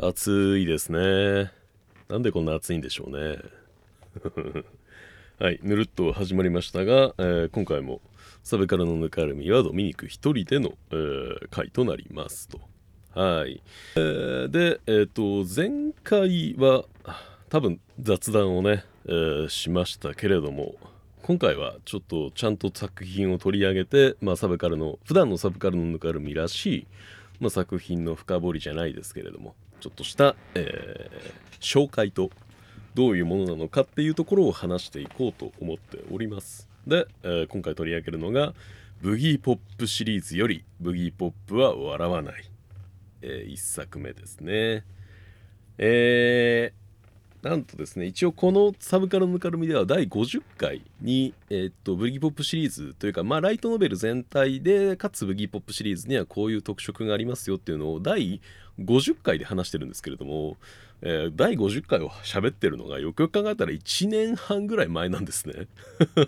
暑いですね。なんでこんな暑いんでしょうね。はい、ぬるっと始まりましたが、えー今回もサブカルのぬかるみはドミニク一人での、えー回となりますと。はい。えーで、えっ、と、前回は多分雑談をね、えーしましたけれども、今回はちょっとちゃんと作品を取り上げて、まあ、サブカルの普段のサブカルのぬかるみらしい、まあ、作品の深掘りじゃないですけれどもちょっとした、えー紹介とどういうものなのかっていうところを話していこうと思っております。で、えー今回取り上げるのがブギーポップシリーズよりブギーポップは笑わない、え1作目ですね。えーなんとですね一応このサブカルのぬかるみでは第50回に、えーっとブギーポップシリーズというかまあライトノベル全体でかつブギーポップシリーズにはこういう特色がありますよっていうのを第50回で話してるんですけれども、えー第50回を喋ってるのがよくよく考えたら1年半ぐらい前なんですね。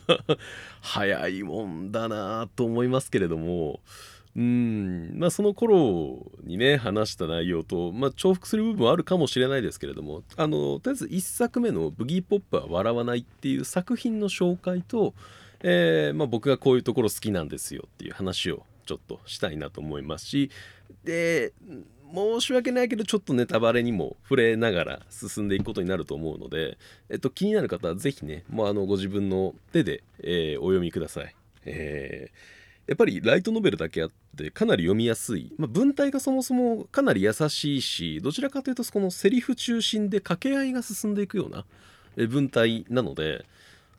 早いもんだなと思いますけれどもまあその頃にね話した内容と、まあ、重複する部分はあるかもしれないですけれどもあのとりあえず1作目の「ブギーポップは笑わない」っていう作品の紹介と、えーまあ、僕がこういうところ好きなんですよっていう話をちょっとしたいなと思いますしで申し訳ないけどちょっとネタバレにも触れながら進んでいくことになると思うので、えっと、気になる方はぜひねもうあのご自分の手で、えーお読みください。えーやっぱりライトノベルだけあってかなり読みやすい、まあ、文体がそもそもかなり優しいしどちらかというとこのセリフ中心で掛け合いが進んでいくような文体なので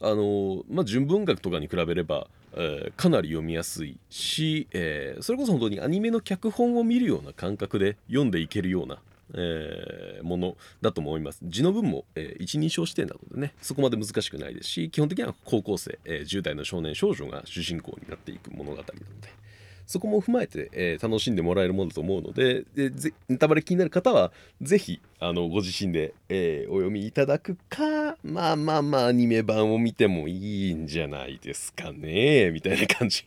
あのまあ、純文学とかに比べれば、えーかなり読みやすいし、えーそれこそ本当にアニメの脚本を見るような感覚で読んでいけるような、えーものだと思います字の文も、えー一人称視点なのでねそこまで難しくないですし基本的には高校生、えー10代の少年少女が主人公になっていく物語なのでそこも踏まえて、えー楽しんでもらえるものだと思うのででぜネタバレ気になる方はぜひあのご自身で、えーお読みいただくかまあまあまあアニメ版を見てもいいんじゃないですかねみたいな感じ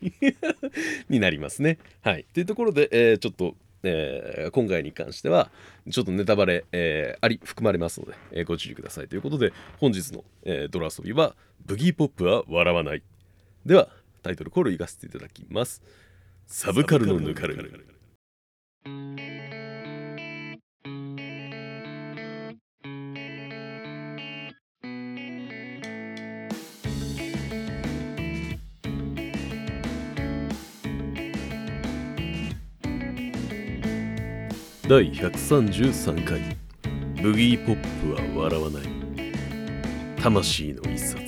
になりますね。はい、というところで、えーちょっと、えー今回に関してはちょっとネタバレ、えーあり含まれますので、えーご注意くださいということで本日の、えードラ遊びは「ブギーポップは笑わない」ではタイトルコールいかせていただきます。サブカルのぬかる第133回ブギーポップは笑わない。魂の一冊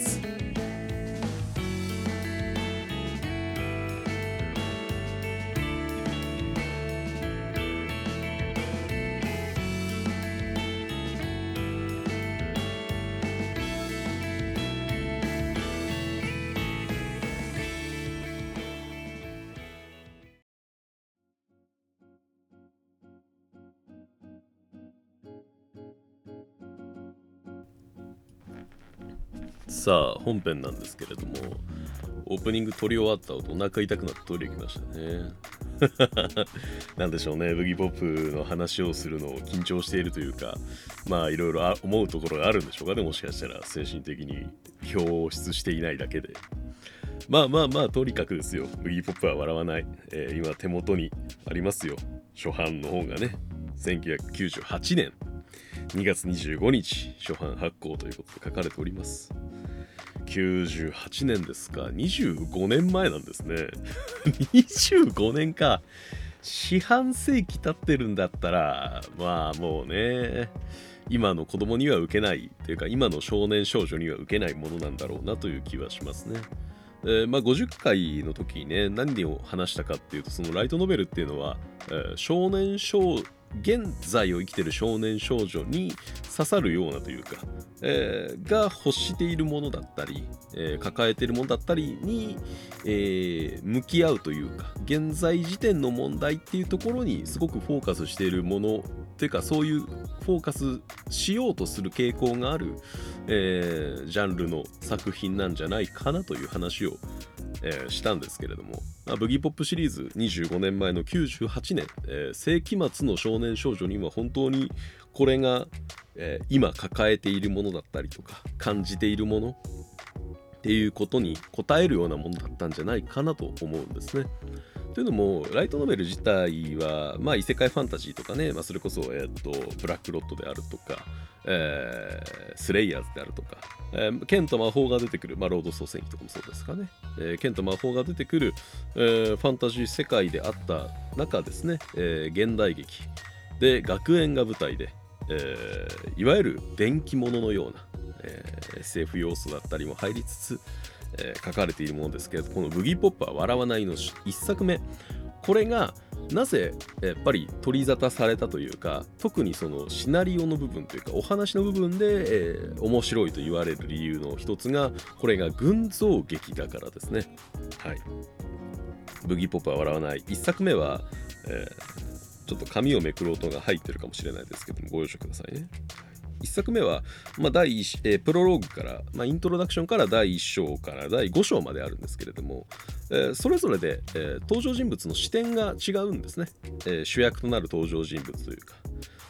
さあ本編なんですけれどもオープニング撮り終わった後お腹痛くなってトイレ行きましたね。なんでしょうねブギポップの話をするのを緊張しているというかまあいろいろ思うところがあるんでしょうかねもしかしたら精神的に表出していないだけで。まあまあまあとにかくですよ。ブギポップは笑わない、えー今手元にありますよ。初版の本がね。1998年。2月25日初版発行ということで書かれております。98年ですか。25年前なんですね。25年か。四半世紀経ってるんだったらまあもうね今の子供には受けないというか今の少年少女には受けないものなんだろうなという気はしますね。えーまあ、50回の時にね何を話したかっていうとそのライトノベルっていうのは、えー少年少現在を生きてる少年少女に刺さるようなというか、えーが欲しているものだったり、えー抱えているものだったりに、えー向き合うというか現在時点の問題っていうところにすごくフォーカスしているものっていうかそういうフォーカスしようとする傾向がある、えジャンルの作品なんじゃないかなという話を、え、したんですけれども、まあ、ブギーポップシリーズ25年前の98年、えー、世紀末の少年少女には本当にこれが、えー、今抱えているものだったりとか感じているものっていうことに応えるようなものだったんじゃないかなと思うんですね。というのも、ライトノベル自体は、まあ、異世界ファンタジーとかね、まあ、それこそ、えー、っと、ブラックロットであるとか、えー、スレイヤーズであるとか、えー、剣と魔法が出てくる、まあ、ロード総戦記とかもそうですかね、えー、剣と魔法が出てくる、えー、ファンタジー世界であった中ですね、えー、現代劇。で学園が舞台で、えー、いわゆる電気物のような、えー、SF 要素だったりも入りつつ、えー、書かれているものですけどこの「ブギーポップは笑わないの1作目。これがなぜやっぱり取り沙汰されたというか特にそのシナリオの部分というかお話の部分で、えー、面白いと言われる理由の一つがこれが群像劇だからですね。はい。ブギーポップは笑わない1作目は、えー、ちょっと紙をめくる音が入ってるかもしれないですけどもご容赦くださいね。1作目は、まあ第1え、プロローグから、まあ、イントロダクションから第1章から第5章まであるんですけれども、えー、それぞれで、えー、登場人物の視点が違うんですね、え主役となる登場人物というか。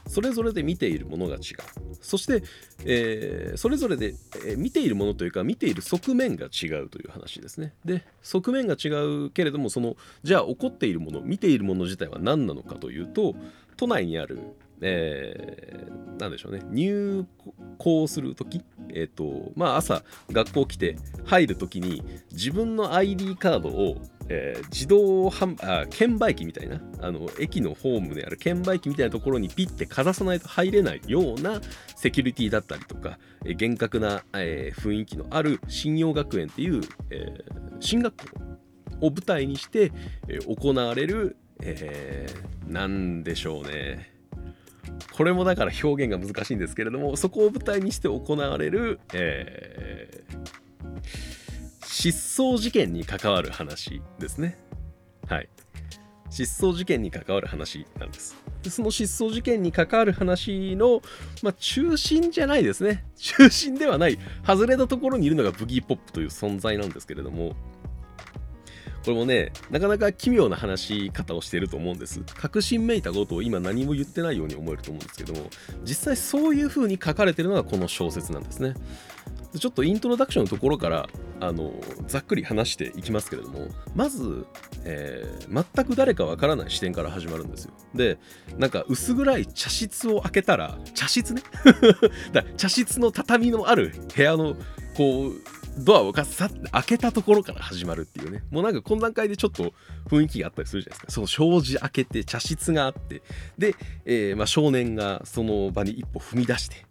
それぞれで見ているものが違う。そして、えそれぞれで、え見ているものというか見ている側面が違うという話ですね。で側面が違うけれどもそのじゃあ起こっているもの見ているもの自体は何なのかというと都内にあるえー、なんでしょうね。入校する時？えっ、とまあ朝学校来て入る時に自分の ID カードを、えー、自動販あ券売機みたいなあの駅のホームである券売機みたいなところにピッてかざさないと入れないようなセキュリティだったりとか、え、厳格な、え、雰囲気のある信用学園っていう、え、進学校を舞台にして、え、行われる、えー、なんでしょうね。これもだから表現が難しいんですけれどもそこを舞台にして行われる、えー、失踪事件に関わる話ですね。はい。失踪事件に関わる話なんです。でその失踪事件に関わる話の、まあ、中心じゃないですね。中心ではない。外れたところにいるのがブギーポップという存在なんですけれどもこれもね、なかなか奇妙な話し方をしていると思うんです。確信めいたことを今何も言ってないように思えると思うんですけども、実際そういう風に書かれてるのがこの小説なんですね。ちょっとイントロダクションのところからあのざっくり話していきますけれどもまず、えー、全く誰かわからない視点から始まるんですよでなんか薄暗い茶室を開けたら茶室ね？だ茶室の畳のある部屋のこうドアをガサッて開けたところから始まるっていうね。もうなんかこの段階でちょっと雰囲気があったりするじゃないですか。その障子開けて茶室があって。で、えー、まあ、少年がその場に一歩踏み出して。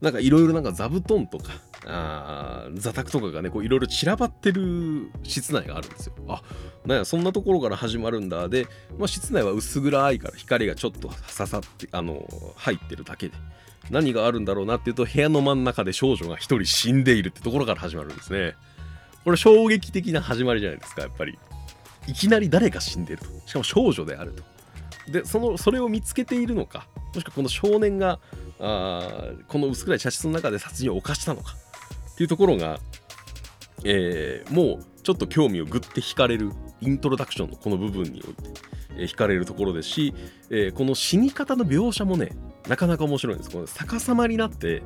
なんかいろいろなんか座布団とかあ座卓とかがねいろいろ散らばってる室内があるんですよ。あなんやそんなところから始まるんだ。で、まあ、室内は薄暗いから光がちょっと刺さってあの入ってるだけで。何があるんだろうなっていうと部屋の真ん中で少女が一人死んでいるってところから始まるんですね。これ衝撃的な始まりじゃないですかやっぱり。いきなり誰が死んでると。しかも少女であると。でそのそれを見つけているのかもしくはこの少年があこの薄暗い茶室の中で殺人を犯したのかっていうところが、えー、もうちょっと興味をぐって惹かれるイントロダクションのこの部分において、えー、惹かれるところですし、えー、この死に方の描写もねなかなか面白いんです。この逆さまになって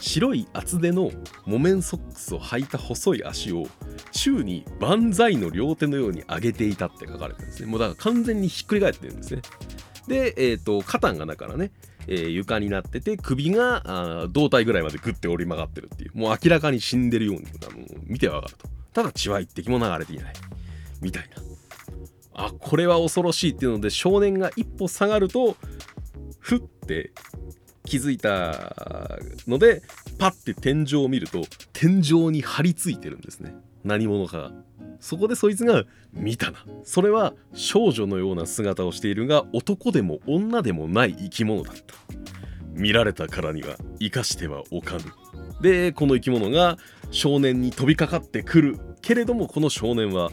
白い厚手の木綿ソックスを履いた細い足を宙に万歳の両手のように上げていたって書かれてるんですね。もうだから完全にひっくり返ってるんですね。で、えっ、ー、と、肩がだからね、えー、床になってて、首があ胴体ぐらいまでグッて折り曲がってるっていう、もう明らかに死んでるようにあの見てわかると。ただ血は一滴も流れていない。みたいな。あ、これは恐ろしいっていうので、少年が一歩下がると、ふって気づいたので、パッて天井を見ると、天井に張り付いてるんですね。何者かが。そこでそいつが見たなそれは少女のような姿をしているが男でも女でもない生き物だった見られたからには生かしてはおかぬでこの生き物が少年に飛びかかってくる。けれどもこの少年は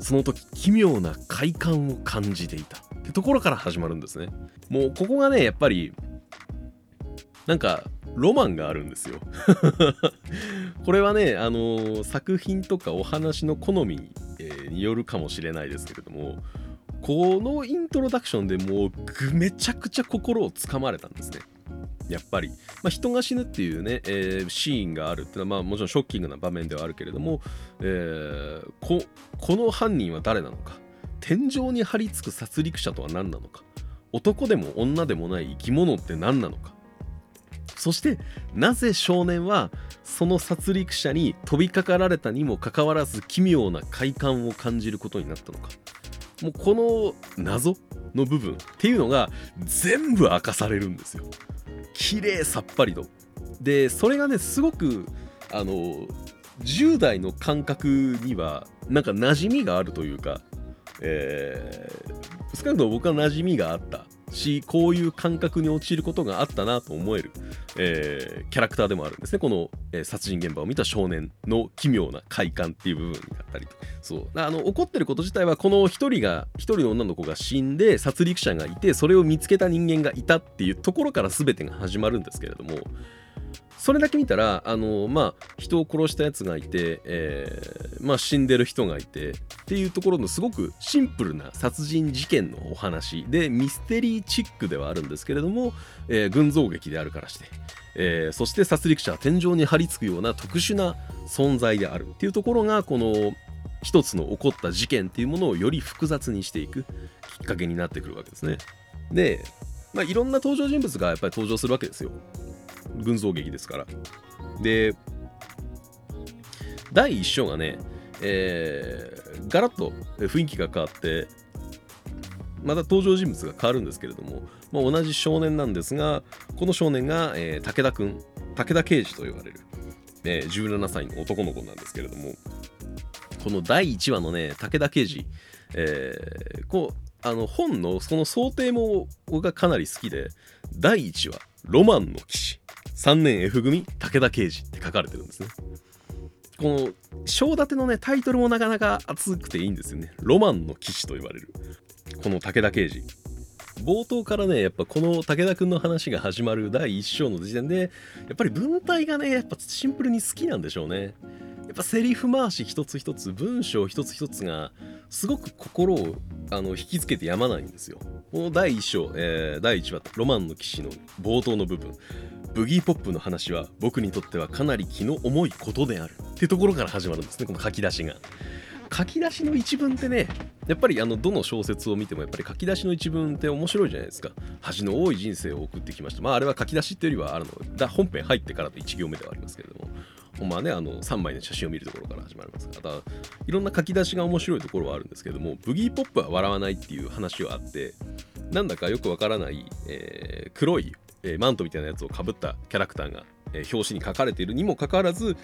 その時奇妙な快感を感じていたってところから始まるんですね。もうここがねやっぱりなんかロマンがあるんですよ。これはね、あのー、作品とかお話の好みに、えーによるかもしれないですけれどもこのイントロダクションでもうめちゃくちゃ心をつかまれたんですね。やっぱり、まあ、人が死ぬっていうね、えー、シーンがあるっていうのは、まあ、もちろんショッキングな場面ではあるけれども、えー、ここの犯人は誰なのか。天井に張り付く殺戮者とは何なのか。男でも女でもない生き物って何なのか。そしてなぜ少年はその殺戮者に飛びかかられたにもかかわらず奇妙な快感を感じることになったのか。もうこの謎の部分っていうのが全部明かされるんですよ。綺麗さっぱりと。でそれがねすごくあの10代の感覚にはなんか馴染みがあるというか、えー、少なくとも僕は馴染みがあったしこういう感覚に陥ることがあったなと思える、えー、キャラクターでもあるんですね。この、えー、殺人現場を見た少年の奇妙な快感っていう部分だったりと。そう。あの怒ってること自体はこの1人が1人の女の子が死んで殺戮者がいてそれを見つけた人間がいたっていうところから全てが始まるんですけれどもそれだけ見たらあのまあ人を殺したやつがいて、えー、まあ死んでる人がいてっていうところのすごくシンプルな殺人事件のお話でミステリーチックではあるんですけれども、えー、群像劇であるからして、えー、そして殺戮者は天井に張り付くような特殊な存在であるっていうところがこの一つの起こった事件っていうものをより複雑にしていくきっかけになってくるわけですね。で、まあ、いろんな登場人物がやっぱり登場するわけですよ。群像劇ですから。で、第1章がね、えー、ガラッと雰囲気が変わって、また登場人物が変わるんですけれども、まあ、同じ少年なんですが、この少年が、えー、武田くん、武田刑事と呼ばれる、えー、17歳の男の子なんですけれども、この第1話のね、武田刑事、えー、こう、あの本のその想定もがかなり好きで、第1話、ロマンの騎士。3年 F 組武田刑事って書かれてるんですね。この章立てのねタイトルもなかなか熱くていいんですよね。ロマンの騎士と言われるこの武田刑事。冒頭からねやっぱこの武田くんの話が始まる第1章の時点でやっぱり文体がねやっぱシンプルに好きなんでしょうね。やっぱセリフ回し一つ一つ文章一つ一つがすごく心をあの引きつけてやまないんですよ。この第1章、えー、第1話「ロマンの騎士」の冒頭の部分ブギーポップの話は僕にとってはかなり気の重いことであるってところから始まるんですねこの書き出しが。書き出しの一文ってねやっぱりあのどの小説を見てもやっぱり書き出しの一文って面白いじゃないですか。恥の多い人生を送ってきました。まああれは書き出しっていうよりはあるのだ本編入ってからの1行目ではありますけれども。まあね、あの3枚の写真を見るところから始まりますが、いろんな書き出しが面白いところはあるんですけども、ブギーポップは笑わないっていう話はあって、なんだかよくわからない、えー、黒いえー、マントみたいなやつをかぶったキャラクターが、えー、表紙に書かれているにもかかわらず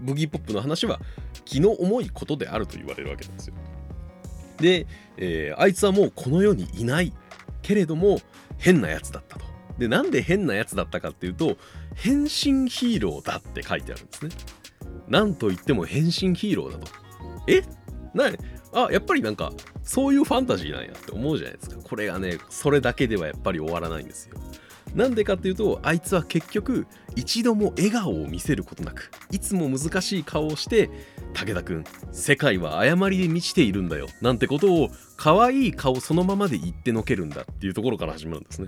ブギーポップの話は気の重いことであると言われるわけなんですよ。で、えー、あいつはもうこの世にいないけれども変なやつだったと。でなんで変なやつだったかっていうと変身ヒーローだって書いてあるんですね。なんといっても変身ヒーローだと。え？なあやっぱりなんかそういうファンタジーなんやって思うじゃないですか。これがねそれだけではやっぱり終わらないんですよ。なんでかっていうとあいつは結局一度も笑顔を見せることなくいつも難しい顔をして武田君世界は誤りで満ちているんだよなんてことを可愛い顔そのままで言ってのけるんだっていうところから始まるんですね。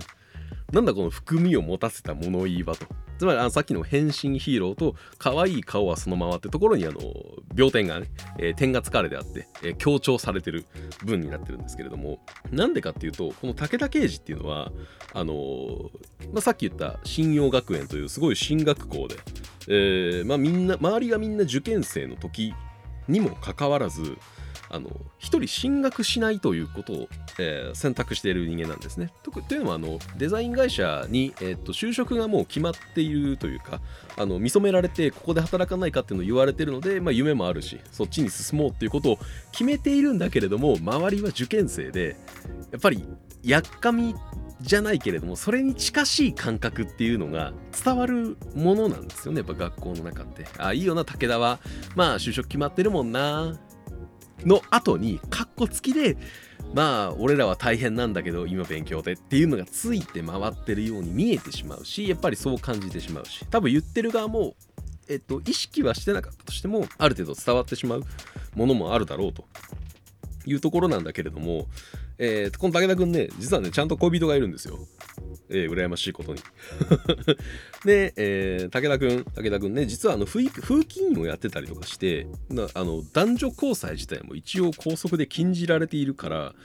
なんだこの含みを持たせた物言い場と。つまりあのさっきの変身ヒーローと可愛い顔はそのままってところにあの描点がね、えー、点が使われてあって、えー、強調されてる文になってるんですけれどもなんでかっていうとこの武田刑事っていうのはあのー、まあ、さっき言った信用学園というすごい進学校で、えまあ、みんな周りがみんな受験生の時にもかかわらずあの一人進学しないということを、えー、選択している人間なんですね。とというのはあのデザイン会社に、えーと、就職がもう決まっているというかあの見初められてここで働かないかっていうのを言われてるので、まあ、夢もあるしそっちに進もうっていうことを決めているんだけれども周りは受験生でやっぱりやっかみじゃないけれどもそれに近しい感覚っていうのが伝わるものなんですよね。やっぱ学校の中って。ああいいよな武田は。まあ就職決まってるもんな。の後にカッコつきでまあ俺らは大変なんだけど今勉強でっていうのがついて回ってるように見えてしまうしやっぱりそう感じてしまうし多分言ってる側もえっと意識はしてなかったとしてもある程度伝わってしまうものもあるだろうというところなんだけれども、えー、この武田くんね実はねちゃんと恋人がいるんですよ。えー、羨ましいことに。で、えー、武田君武田君ね実はあの風紀委員をやってたりとかしてあの男女交際自体も一応校則で禁じられているから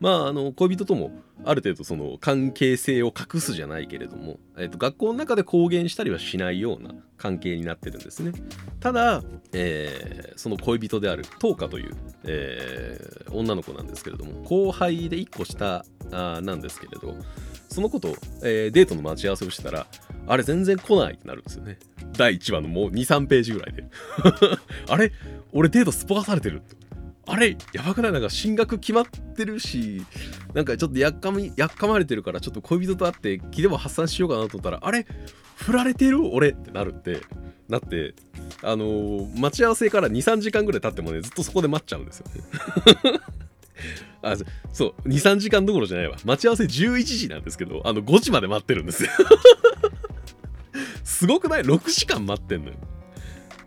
まああの恋人ともある程度その関係性を隠すじゃないけれども、えーと、学校の中で公言したりはしないような関係になってるんですね。ただ、えー、その恋人である東花という、えー、女の子なんですけれども後輩で1個下あなんですけれどその子と、えー、デートの待ち合わせをしてたらあれ全然来ないってなるんですよね。第1話のもう23ページぐらいで。あれ？俺デートすっぽかされてるって。あれやばくない？なんか進学決まってるしなんかちょっとやっかみやっかまれてるからちょっと恋人と会って気でも発散しようかなと思ったらあれ振られてる？俺ってなるってなってあのー、待ち合わせから23時間ぐらい経ってもねずっとそこで待っちゃうんですよね。あそう23時間どころじゃないわ。待ち合わせ11時なんですけどあの5時まで待ってるんですよ。すごくない ?6 時間待ってんのよ。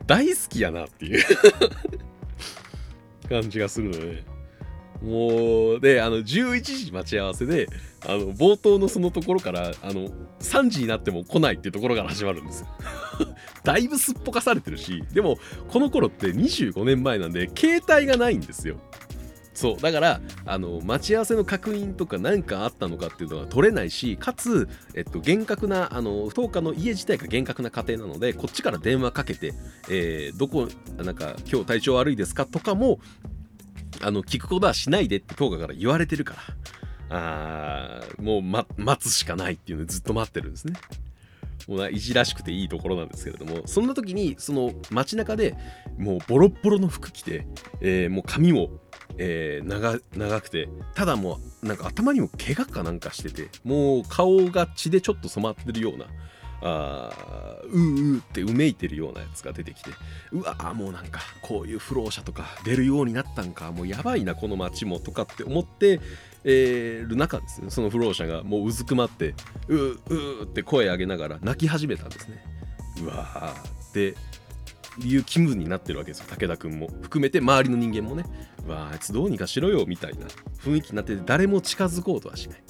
大好きやなっていう。感じがするのね。もうであの11時待ち合わせであの冒頭のそのところからあの3時になっても来ないっていうところから始まるんですよ。だいぶすっぽかされてるしでもこの頃って25年前なんで携帯がないんですよ。そうだからあの待ち合わせの確認とか何かあったのかっていうのが取れないしかつ、えっと、厳格なあの10日の家自体が厳格な家庭なのでこっちから電話かけて、えー、どこなんか今日体調悪いですかとかもあの聞くことはしないでって10日から言われてるからあもう、ま、待つしかないっていうのずっと待ってるんですね。もういじらしくていいところなんですけれどもそんな時にその街中でもうボロッボロの服着て、えー、もう髪もえー、長長くてただもうなんか頭にも怪我かなんかしててもう顔が血でちょっと染まってるようなあうううってうめいてるようなやつが出てきてうわもうなんかこういう不老者とか出るようになったんかもうやばいなこの街もとかって思ってえー、る中ですその不老者がもううずくまってうううって声上げながら泣き始めたんですね。うわー。でいう気分になってるわけですよ。武田君も。含めて周りの人間もね。うわあいつどうにかしろよみたいな。雰囲気になってて誰も近づこうとはしない。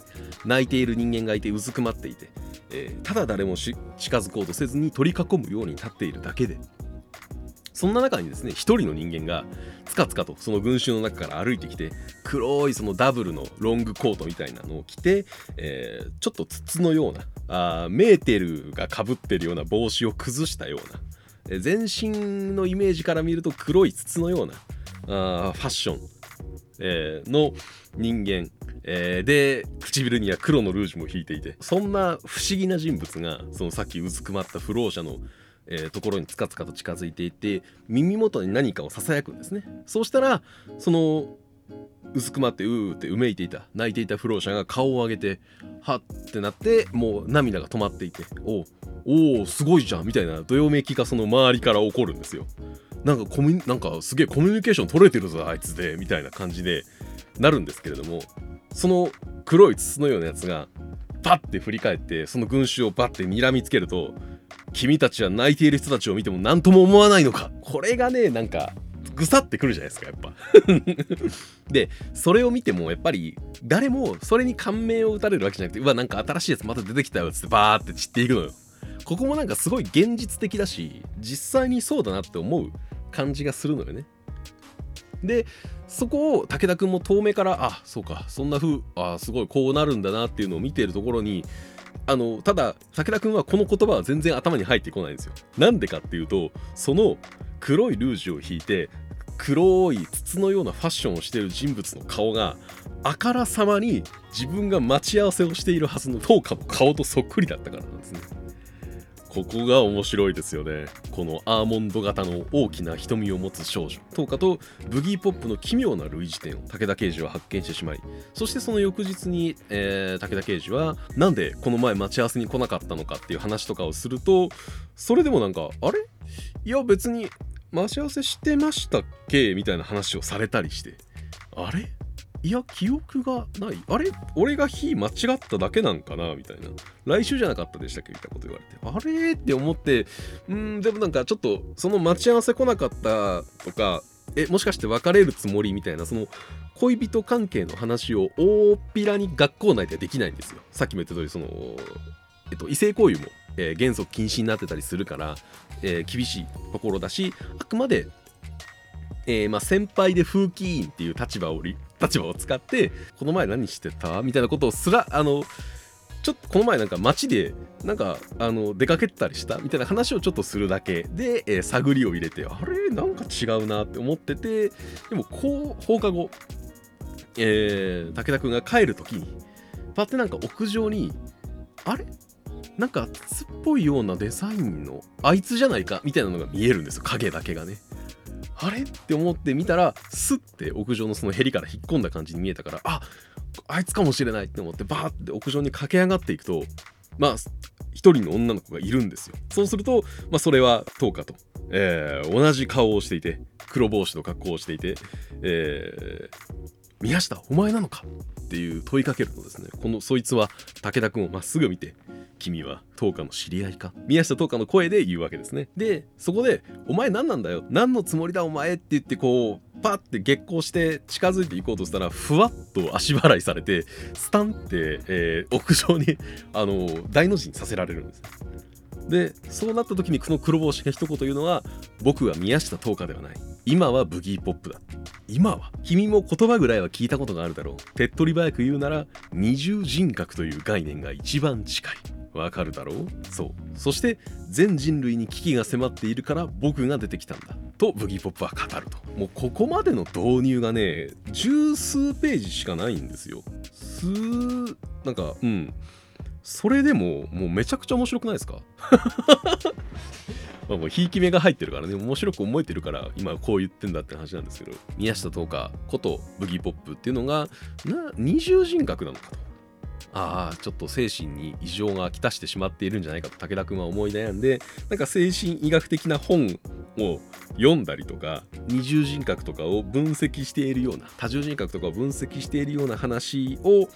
泣いている人間がいてうずくまっていて、えー、ただ誰も近づこうとせずに取り囲むように立っているだけで。そんな中にですね一人の人間がつかつかとその群衆の中から歩いてきて黒いそのダブルのロングコートみたいなのを着て、えー、ちょっと筒のようなあメーテルがかぶってるような帽子を崩したようなえ全身のイメージから見ると黒い筒のようなあファッション、えー、の人間、えー、で唇には黒のルージュも引いていてそんな不思議な人物がそのさっきうずくまった不老者の、えー、ところにつかつかと近づいていて耳元に何かをささやくんですね。そうしたらそのうずくまってうーってうめいていた泣いていた不老者が顔を上げてはってなってもう涙が止まっていておおおすごいじゃんみたいなどよめきがその周りから起こるんですよ。なんかコミなんかすげえコミュニケーション取れてるぞあいつでみたいな感じでなるんですけれどもその黒い筒のようなやつがパッて振り返ってその群衆をバッて睨みつけると君たちは泣いている人たちを見ても何とも思わないのか。これがねなんかぐさってくるじゃないですかやっぱ。でそれを見てもやっぱり誰もそれに感銘を打たれるわけじゃなくてうわなんか新しいやつまた出てきたよっつってバーって散っていくのよ。ここもなんかすごい現実的だし実際にそうだなって思う感じがするのよね。でそこを武田君も遠目からあそうかそんな風あすごいこうなるんだなっていうのを見ているところにあのただ武田君はこの言葉は全然頭に入ってこないんですよ。なんでかっていうとその黒いルージュを引いて黒い筒のようなファッションをしている人物の顔があからさまに自分が待ち合わせをしているはずのトーカの顔とそっくりだったからなんですね。ここが面白いですよね。このアーモンド型の大きな瞳を持つ少女。トーカとブギーポップの奇妙な類似点を武田刑事は発見してしまいそしてその翌日に、えー、武田刑事はなんでこの前待ち合わせに来なかったのかっていう話とかをするとそれでもなんかあれ？いや別に待ち合わせしてましたっけ？みたいな話をされたりして。あれ？いや記憶がない。あれ？俺が日間違っただけなんかな？みたいな。来週じゃなかったでしたっけ？みたいなこと言われて。あれ？って思って。うん。でもなんかちょっとその待ち合わせ来なかったとかえもしかして別れるつもりみたいなその恋人関係の話を大っぴらに学校内ではできないんですよ。さっきも言った通りその、えっと、異性行為も、えー、原則禁止になってたりするから、えー、厳しいところだしあくまで、えー、まあ、先輩で風紀委員っていう立場を立場を使ってこの前何してた？みたいなことをすらあのちょっとこの前なんか街でなんかあの出かけたりした？みたいな話をちょっとするだけ。で、えー、探りを入れてあれ？なんか違うなって思っててでもこう放課後、えー、武田君が帰る時にパッてなんか屋上にあれ？なんか筒っぽいようなデザインのあいつじゃないか？みたいなのが見えるんですよ。影だけがね。あれ？って思って見たらスッて屋上のそのヘリから引っ込んだ感じに見えたからああいつかもしれないって思ってバーって屋上に駆け上がっていくとまあ一人の女の子がいるんですよ。そうすると、まあ、それはトーカと、えー、同じ顔をしていて黒帽子の格好をしていて、えー、宮下お前なのか？っていう問いかけるとですねこのそいつは武田君をまっすぐ見て君は東花の知り合いか？宮下東花の声で言うわけですね。でそこで「お前何なんだよ？何のつもりだお前」って言ってこうパッて激光して近づいていこうとしたらふわっと足払いされてスタンって、えー、屋上にあの大の字にさせられるんです。でそうなった時にこの黒帽子が一言言うのは僕は宮下東花ではない。今はブギーポップだ今は？君も言葉ぐらいは聞いたことがあるだろう。手っ取り早く言うなら二重人格という概念が一番近い。わかるだろう？そう。そして全人類に危機が迫っているから僕が出てきたんだ。とブギーポップは語ると。もうここまでの導入がね十数ページしかないんですよ。すなんかうん。それでももうめちゃくちゃ面白くないですか？まあもうひいき目が入ってるからね。面白く思えてるから今こう言ってんだって話なんですけど。宮下東花ことブギーポップっていうのがな二重人格なのかと。ああちょっと精神に異常がきたしてしまっているんじゃないかと武田君は思い悩んでなんか精神医学的な本を読んだりとか二重人格とかを分析しているような多重人格とかを分析しているような話を、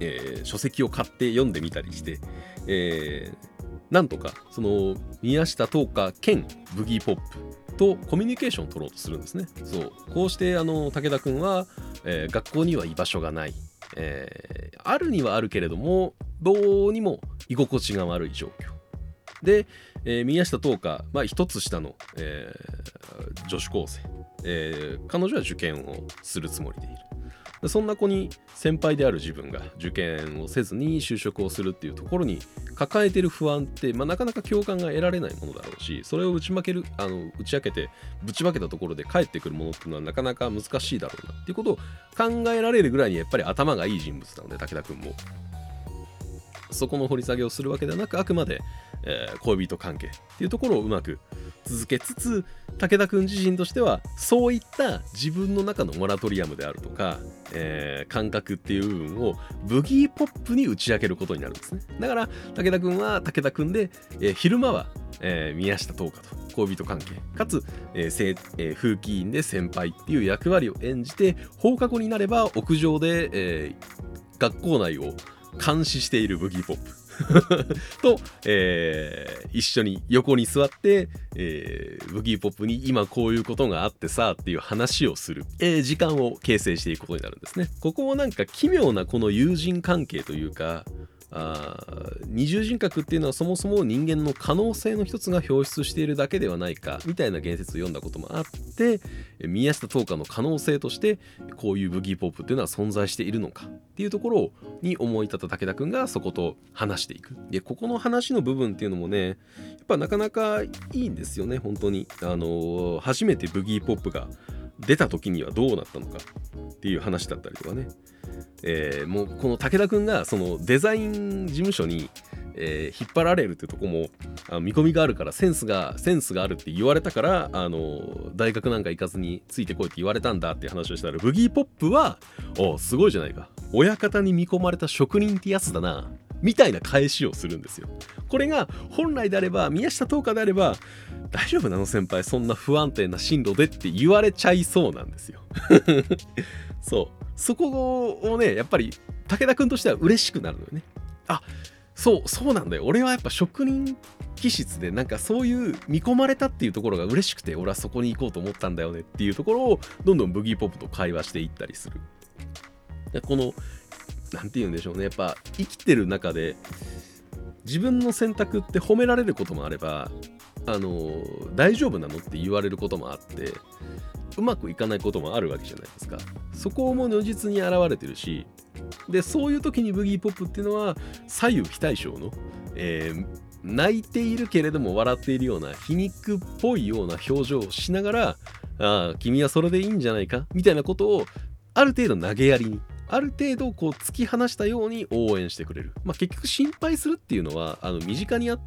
えー、書籍を買って読んでみたりして、えー、なんとかその宮下東花兼ブギーポップとコミュニケーションを取ろうとするんですね。そうこうしてあの武田君は、えー、学校には居場所がないえー、あるにはあるけれどもどうにも居心地が悪い状況。で、えー、宮下桃花、まあ、一つ下の、えー、女子高生、えー、彼女は受験をするつもりでいる。そんな子に先輩である自分が受験をせずに就職をするっていうところに抱えてる不安って、まあ、なかなか共感が得られないものだろうしそれを打ち負けるあの打ち明けてぶちまけたところで返ってくるものっていうのはなかなか難しいだろうなっていうことを考えられるぐらいにやっぱり頭がいい人物なので武田君も。そこの掘り下げをするわけではなくあくまで、えー、恋人関係っていうところをうまく続けつつ武田君自身としてはそういった自分の中のモラトリアムであるとか、えー、感覚っていう部分をブギーポップに打ち明けることになるんですね。だから武田君は武田君で、えー、昼間は、え、宮下東花と恋人関係。かつ、えーえー、風紀委員で先輩っていう役割を演じて放課後になれば屋上で、えー、学校内を監視しているブギーポップ と、えー、一緒に横に座って、えー、ブギーポップに今こういうことがあってさっていう話をする、えー、時間を形成していくことになるんですね。ここもなんか奇妙なこの友人関係というかあ二重人格っていうのはそもそも人間の可能性の一つが表出しているだけではないかみたいな言説を読んだこともあって宮下東花の可能性としてこういうブギーポップっていうのは存在しているのかっていうところに思い立った武田君がそこと話していく。でここの話の部分っていうのもねやっぱなかなかいいんですよね本当に。あの初めてブギーポップが出た時にはどうなったのかっていう話だったりとかね。えー、もうこの武田君がそのデザイン事務所に、えー、引っ張られるってとこもあの見込みがあるからセンスがセンスがあるって言われたからあの大学なんか行かずについてこいって言われたんだっていう話をしたらブギーポップはおすごいじゃないか。親方に見込まれた職人ってやつだなみたいな返しをするんですよ。これが本来であれば宮下東花であれば大丈夫なの先輩そんな不安定な進路でって言われちゃいそうなんですよ。そう。そこをねやっぱり武田君としては嬉しくなるのよね。あそうそうなんだよ。俺はやっぱ職人気質でなんかそういう見込まれたっていうところが嬉しくて俺はそこに行こうと思ったんだよねっていうところをどんどんブギーポップと会話していったりする。この何て言うんでしょうね。やっぱ生きてる中で自分の選択って褒められることもあればあの大丈夫なのって言われることもあってうまくいかないこともあるわけじゃないですか。そこも如実に現れてるしでそういう時にブギーポップっていうのは左右非対称の、えー、泣いているけれども笑っているような皮肉っぽいような表情をしながらああ君はそれでいいんじゃないか？みたいなことをある程度投げやりにある程度こう突き放したように応援してくれる、まあ、結局心配するっていうのはあの身近にあ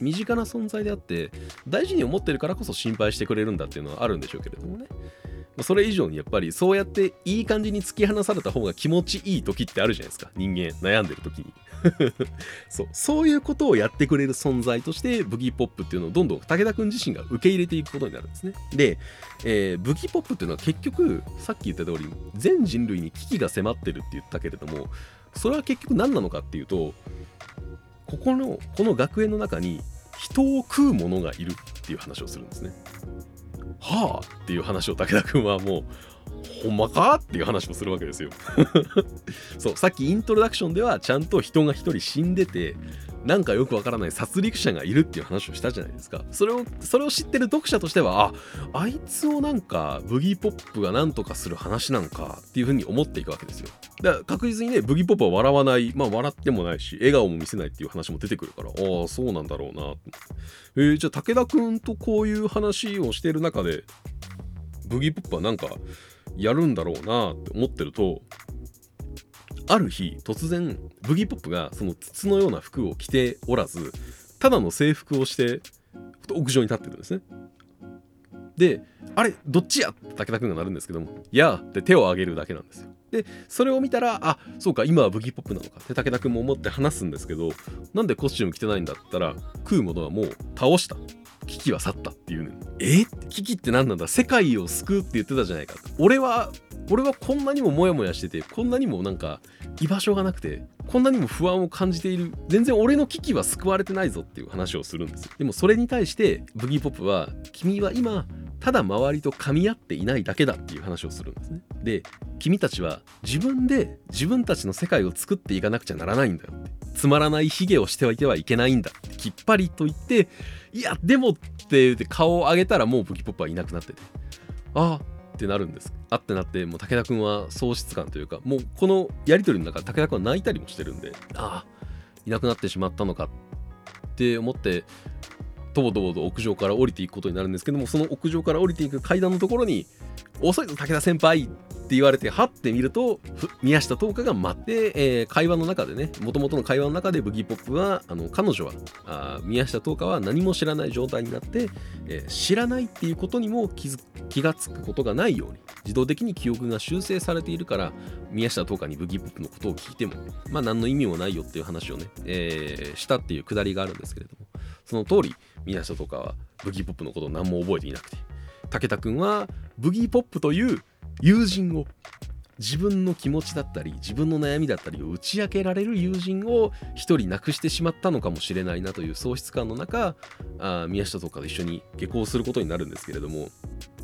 身近な存在であって大事に思ってるからこそ心配してくれるんだっていうのはあるんでしょうけれどもね。それ以上にやっぱりそうやっていい感じに突き放された方が気持ちいい時ってあるじゃないですか。人間悩んでる時に。そう。そういうことをやってくれる存在としてブギーポップっていうのをどんどん武田くん自身が受け入れていくことになるんですね。で、えー、ブギーポップっていうのは結局さっき言った通り全人類に危機が迫ってるって言ったけれどもそれは結局何なのかっていうとここのこの学園の中に人を食う者がいるっていう話をするんですね。はあっていう話を武田君はもうほんまかっていう話もするわけですよ。そうさっきイントロダクションではちゃんと人が1人死んでてなんかよくわからない殺戮者がいるっていう話をしたじゃないですか。それをそれを知ってる読者としてはああいつをなんかブギーポップがなんとかする話なんかっていうふうに思っていくわけですよ。だから確実にねブギーポップは笑わない。まあ笑ってもないし笑顔も見せないっていう話も出てくるからああそうなんだろうなえー、じゃあ武田君とこういう話をしてる中でブギーポップはなんかやるんだろうなって思ってるとある日突然ブギーポップがその筒のような服を着ておらずただの制服をして屋上に立ってるんですね。であれどっちやって武田君がなるんですけども「や」って手を挙げるだけなんですよ。でそれを見たらあそうか今はブギーポップなのかって武田君も思って話すんですけどなんでコスチューム着てないんだったら食うものはもう倒した。危機は去ったっていうねえ？危機って何なんだ？世界を救うって言ってたじゃないか。俺は俺はこんなにもモヤモヤしててこんなにもなんか居場所がなくて。こんなにも不安を感じている。全然俺の危機は救われてないぞっていう話をするんです。でもそれに対してブギーポップは君は今ただ周りと噛み合っていないだけだっていう話をするんですね。で君たちは自分で自分たちの世界を作っていかなくちゃならないんだよつまらない卑下をしてはいてはいけないんだって。きっぱりと言っていやでもって言って顔を上げたらもうブギーポップはいなくなってて。あってなるんです。あってなってもう武田君は喪失感というかもうこのやり取りの中武田君は泣いたりもしてるんでああいなくなってしまったのかって思ってとぼとぼと屋上から降りていくことになるんですけどもその屋上から降りていく階段のところに「遅いぞ武田先輩!」って言われてはってみると宮下十日が待って、えー、会話の中でねもともとの会話の中でブギーポップはあの彼女はあ宮下十日は何も知らない状態になって、えー、知らないっていうことにも気気がつくことがないように自動的に記憶が修正されているから宮下十日にブギーポップのことを聞いてもまあ何の意味もないよっていう話をね、えー、したっていうくだりがあるんですけれどその通り宮下とかはブギーポップのことを何も覚えていなくて。武田君はブギーポップという友人を自分の気持ちだったり自分の悩みだったりを打ち明けられる友人を一人亡くしてしまったのかもしれないなという喪失感の中あ宮下とかと一緒に下校することになるんですけれども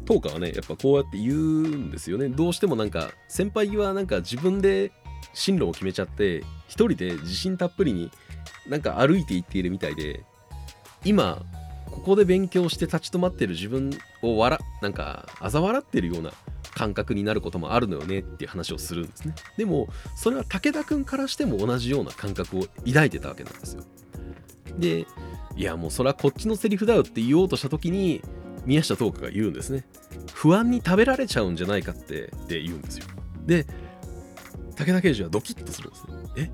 東花はねやっぱこうやって言うんですよね。どうしてもなんか先輩はなんか自分で進路を決めちゃって一人で自信たっぷりになんか歩いていっているみたいで今ここで勉強して立ち止まってる自分を笑なんか嘲笑ってるような感覚になることもあるのよねっていう話をするんですね。でもそれは武田くんからしても同じような感覚を抱いてたわけなんですよ。でいやもうそれはこっちのセリフだよって言おうとした時に宮下東花が言うんですね。不安に食べられちゃうんじゃないかってって言うんですよ。で武田刑事はドキッとするんですね。え？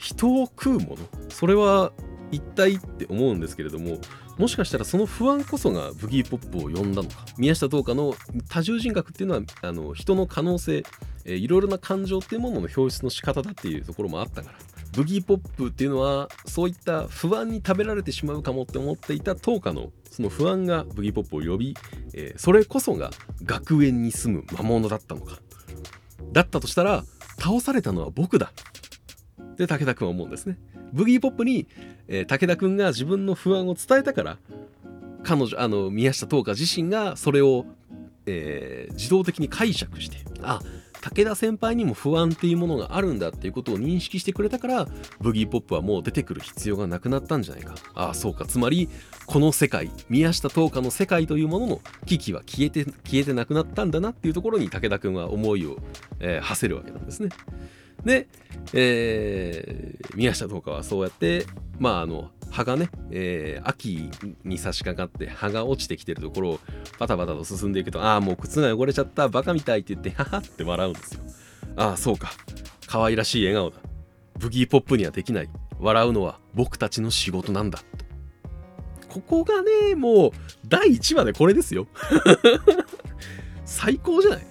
人を食うもの？それは一体って思うんですけれどももしかしたらその不安こそがブギーポップを呼んだのか宮下東花の多重人格っていうのはあの人の可能性、えー、いろいろな感情っていうものの表出の仕方だっていうところもあったからブギーポップっていうのはそういった不安に食べられてしまうかもって思っていた東花のその不安がブギーポップを呼び、えー、それこそが学園に住む魔物だったのか。だったとしたら倒されたのは僕だ。で武田君は思うんですね。ブギーポップに、えー、武田君が自分の不安を伝えたから彼女あの宮下桃花自身がそれを、えー、自動的に解釈してあ武田先輩にも不安っていうものがあるんだっていうことを認識してくれたからブギーポップはもう出てくる必要がなくなったんじゃないか。ああそうか。つまりこの世界宮下桃花の世界というものの危機は消えて消えてなくなったんだなっていうところに武田君は思いを、えー、馳せるわけなんですね。で、えー、宮下桃花はそうやってまああの葉がね、えー、秋に差し掛かって葉が落ちてきてるところをパタパタと進んでいくとああもう靴が汚れちゃったバカみたいって言って ハハって笑うんですよ。ああそうか。可愛らしい笑顔だ。ブギーポップにはできない。笑うのは僕たちの仕事なんだ。とここがねもう第1話でこれですよ。最高じゃない。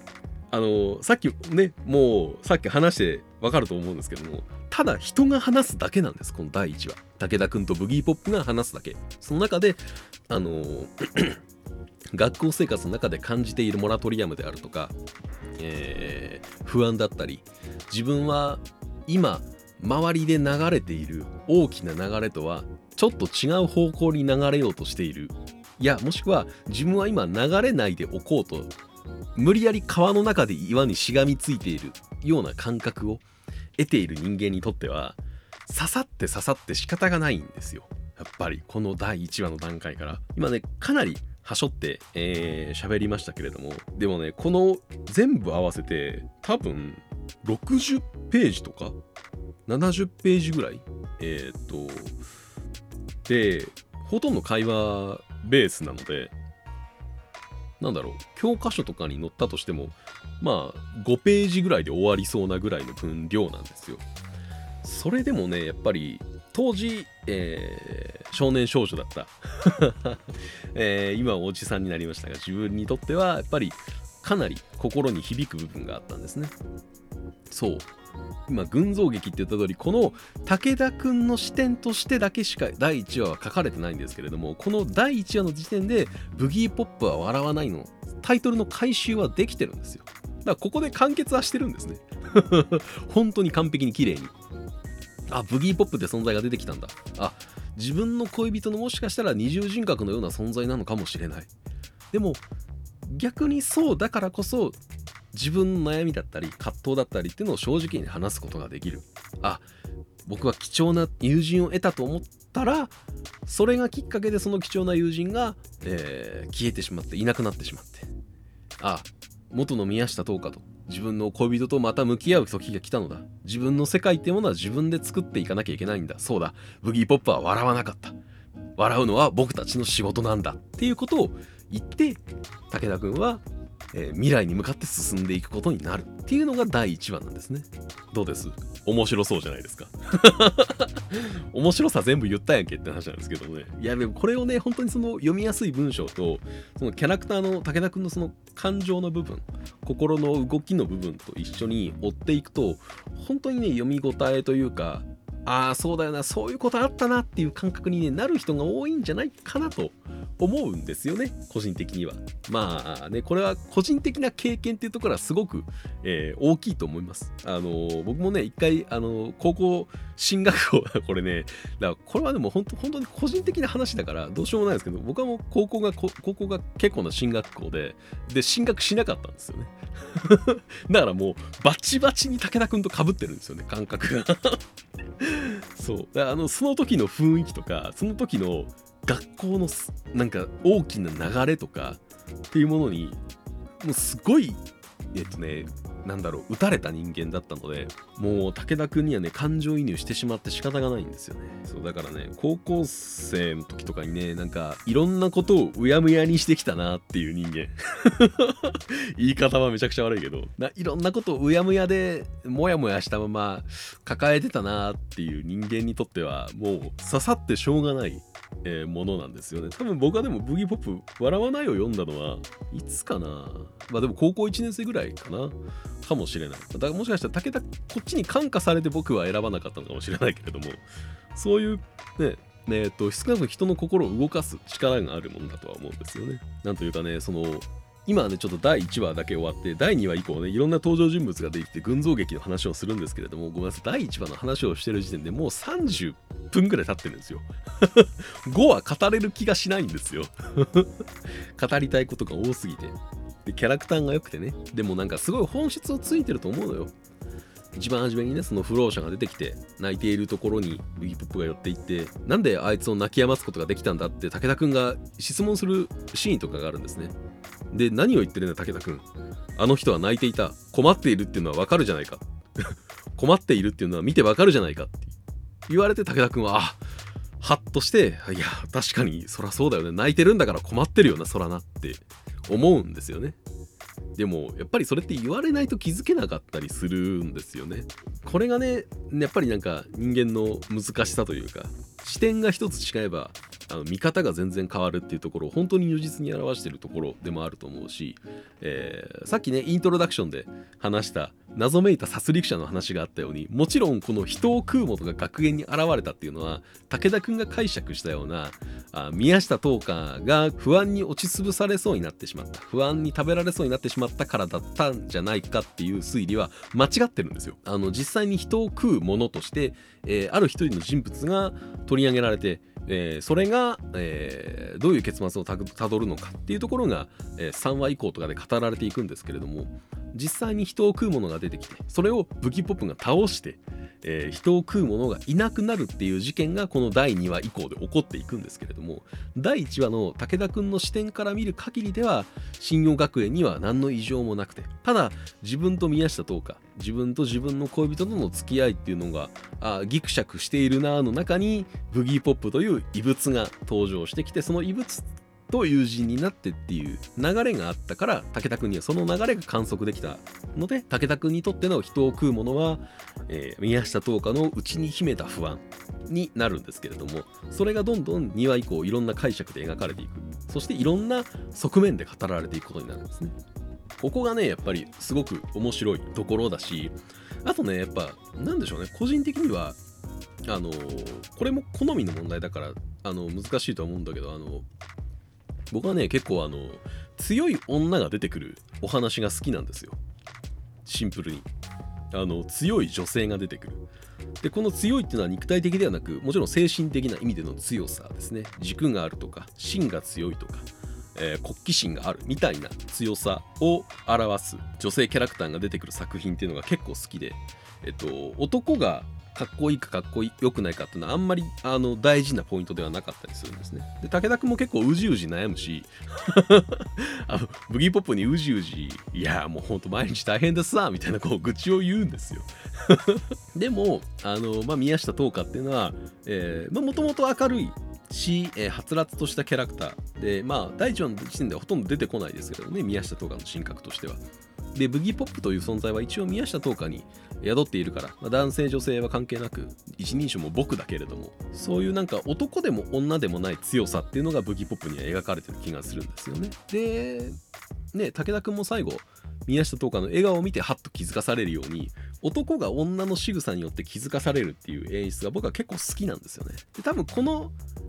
あのさっきねもうさっき話してわかると思うんですけどもただ人が話すだけなんですこの第1話。武田くんとブギーポップが話すだけ。その中であの 学校生活の中で感じているモラトリアムであるとか、えー、不安だったり自分は今周りで流れている大きな流れとはちょっと違う方向に流れようとしている。いやもしくは自分は今流れないでおこうと無理やり川の中で岩にしがみついているような感覚を得ている人間にとっては刺さって刺さって仕方がないんですよ。やっぱりこの第1話の段階から。今ねかなりはしょって喋、えー、りましたけれども。でもねこの全部合わせて多分60ページとか70ページぐらい？えーっ、とでほとんど会話ベースなのでなんだろう教科書とかに載ったとしてもまあ5ページぐらいで終わりそうなぐらいの分量なんですよ。それでもねやっぱり当時、えー、少年少女だった。えー、今おじさんになりましたが自分にとってはやっぱりかなり心に響く部分があったんですね。そう。今群像劇って言った通りこの武田くんの視点としてだけしか第1話は書かれてないんですけれどもこの第1話の時点で「ブギーポップは笑わないの」タイトルの回収はできてるんですよ。だからここで完結はしてるんですね。本当に完璧に綺麗に。あブギーポップって存在が出てきたんだ。あ自分の恋人のもしかしたら二重人格のような存在なのかもしれない。でも逆にそうだからこそ自分の悩みだったり葛藤だったりっていうのを正直に話すことができる。あ僕は貴重な友人を得たと思ったらそれがきっかけでその貴重な友人が、えー、消えてしまっていなくなってしまって。あ元の宮下桃花と自分の恋人とまた向き合う時が来たのだ。自分の世界ってものは自分で作っていかなきゃいけないんだ。そうだ。ブギーポップは笑わなかった。笑うのは僕たちの仕事なんだ。っていうことを言って武田君はえー、未来に向かって進んでいくことになるっていうのが第1話なんですね。どうです？面白そうじゃないですか。面白さ全部言ったやんけって話なんですけどもね。いやでもこれをね、本当にその読みやすい文章と、そのキャラクターの武田くんのその感情の部分、心の動きの部分と一緒に追っていくと、本当にね、読み応えというか、ああ、そうだよな、そういうことあったなっていう感覚に、ね、なる人が多いんじゃないかなと思うんですよね、個人的には。まあね、これは個人的な経験っていうところはすごく、えー、大きいと思います。あの、僕もね、一回、あの、高校進学校、これね、だからこれはでも本当本当に個人的な話だからどうしようもないですけど、僕はもう高校が、高校が結構な進学校で、で、進学しなかったんですよね。だからもう、バチバチに武田くんと被ってるんですよね、感覚が。そうあのその時の雰囲気とかその時の学校のなんか大きな流れとかっていうものにもうすごいえっとねなんだろう打たれた人間だったのでもう武田君にはね感情移入してしまって仕方がないんですよね。そうだからね高校生の時とかにねなんかいろんなことをうやむやにしてきたなっていう人間。言い方はめちゃくちゃ悪いけど。ないろんなことをうやむやでモヤモヤしたまま抱えてたなっていう人間にとってはもう刺さってしょうがないえー、ものなんですよね。多分僕はでもブギーポップ笑わないを読んだのはいつかなまあでも高校1年生ぐらいかなかもしれない。だからもしかしたら武田こっちに感化されて僕は選ばなかったのかもしれないけれどもそういうねねえっと少なくとも人の心を動かす力があるものだとは思うんですよね。なんというかねその今はねちょっと第1話だけ終わって第2話以降ねいろんな登場人物ができて群像劇の話をするんですけれどもごめんなさい第1話の話をしてる時点でもう30分ぐらい経ってるんですよ。5は語れる気がしないんですよ。語りたいことが多すぎて。でキャラクターが良くてね。でもなんかすごい本質をついてると思うのよ。一番初めにねその不老者が出てきて泣いているところにブギポップが寄っていってなんであいつを泣き止ますことができたんだって武田くんが質問するシーンとかがあるんですね。で何を言ってるんだ武田くんあの人は泣いていた。困っているっていうのはわかるじゃないか。困っているっていうのは見てわかるじゃないかって。言われて武田くんはあハッとしていや確かにそらそうだよね。泣いてるんだから困ってるよなそらなって思うんですよね。でもやっぱりそれって言われないと気づけなかったりするんですよね。これがねやっぱりなんか人間の難しさというか視点が一つ違えばあの見方が全然変わるっていうところを本当に如実に表しているところでもあると思うし、えー、さっきねイントロダクションで話した謎めいた殺戮者の話があったようにもちろんこの人を食うものが学園に現れたっていうのは武田くんが解釈したようなあ宮下東花が不安に落ち潰されそうになってしまった不安に食べられそうになってしまったからだったんじゃないかっていう推理は間違ってるんですよ。あの実際に人を食うものとして、えー、ある一人の人物が取り上げられてえー、それが、えー、どういう結末をたどるのかっていうところが、えー、3話以降とかで語られていくんですけれども実際に人を食うものが出てきてそれを武器ポップが倒して、えー、人を食うものがいなくなるっていう事件がこの第2話以降で起こっていくんですけれども第1話の武田くんの視点から見る限りでは信用学園には何の異常もなくてただ自分と宮下東花自分と自分の恋人との付き合いっていうのがあギクシャクしているなの中にブギーポップという異物が登場してきてその異物と友人になってっていう流れがあったから武田君にはその流れが観測できたので武田君にとっての人を食うものは、えー、宮下東花の内に秘めた不安になるんですけれどもそれがどんどん2話以降いろんな解釈で描かれていく。そしていろんな側面で語られていくことになるんですね。ここがねやっぱりすごく面白いところだしあとねやっぱなんでしょうね個人的にはあのこれも好みの問題だからあの難しいとは思うんだけどあの僕はね結構あの強い女が出てくるお話が好きなんですよ。シンプルに。あの強い女性が出てくる。でこの強いっていうのは肉体的ではなくもちろん精神的な意味での強さですね。軸があるとか芯が強いとか、えー、国旗心があるみたいな強さを表す女性キャラクターが出てくる作品っていうのが結構好きでえっと男がかっこいいかかっこよくないかっていうのはあんまりあの大事なポイントではなかったりするんですね。で武田君も結構うじうじ悩むし あのブギーポップにうじうじいやもうほんと毎日大変ですさみたいなこう愚痴を言うんですよ。でもあの、まあ、宮下東花っていうのはもともと明るいし、えー、はつらつとしたキャラクターでまあ第1話の時点ではほとんど出てこないですけどね宮下東花の神格としては。でブギーポップという存在は一応宮下東花に宿っているから、まあ、男性女性は関係なく一人称も僕だけれどもそういうなんか男でも女でもない強さっていうのがブギーポップには描かれてる気がするんですよねでね武田君も最後宮下東花の笑顔を見てハッと気づかされるように男が女の仕草によって気づかされるっていう演出が僕は結構好きなんですよねで多分この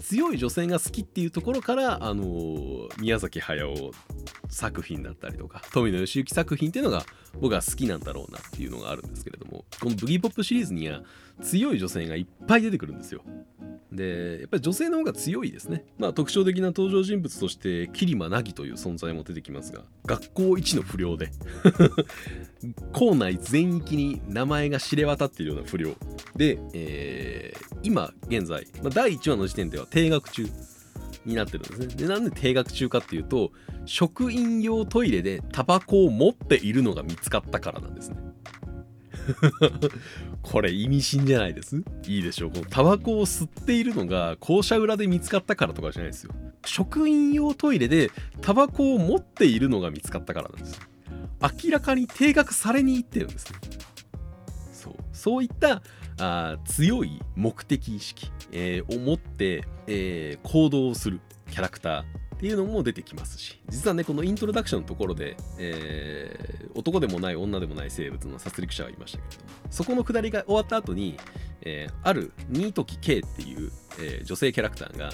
強い女性が好きっていうところからあのー、宮崎駿作品だったりとか富野義行作品っていうのが僕は好きなんだろうなっていうのがあるんですけれどもこのブギーポップシリーズには強い女性がいっぱい出てくるんですよ。でやっぱり女性の方が強いですね。まあ特徴的な登場人物として桐間凪という存在も出てきますが学校一の不良で 校内全域に名前が知れ渡っているような不良で、えー、今現在、まあ、第1話の時点では定学中になってるんですね。で、なんで定額中かっていうと、職員用トイレでタバコを持っているのが見つかったからなんですね。これ意味深じゃないです？いいでしょう。このタバコを吸っているのが校舎裏で見つかったからとかじゃないですよ。職員用トイレでタバコを持っているのが見つかったからなんです。明らかに定額されに行ってるんですね。そう。そういったあ強い目的意識、えー、を持って、えー、行動するキャラクターっていうのも出てきますし実はねこのイントロダクションのところで、えー、男でもない女でもない生物の殺戮者がいましたけどそこのくだりが終わった後に、えー、ある新時 K っていう、えー、女性キャラクターが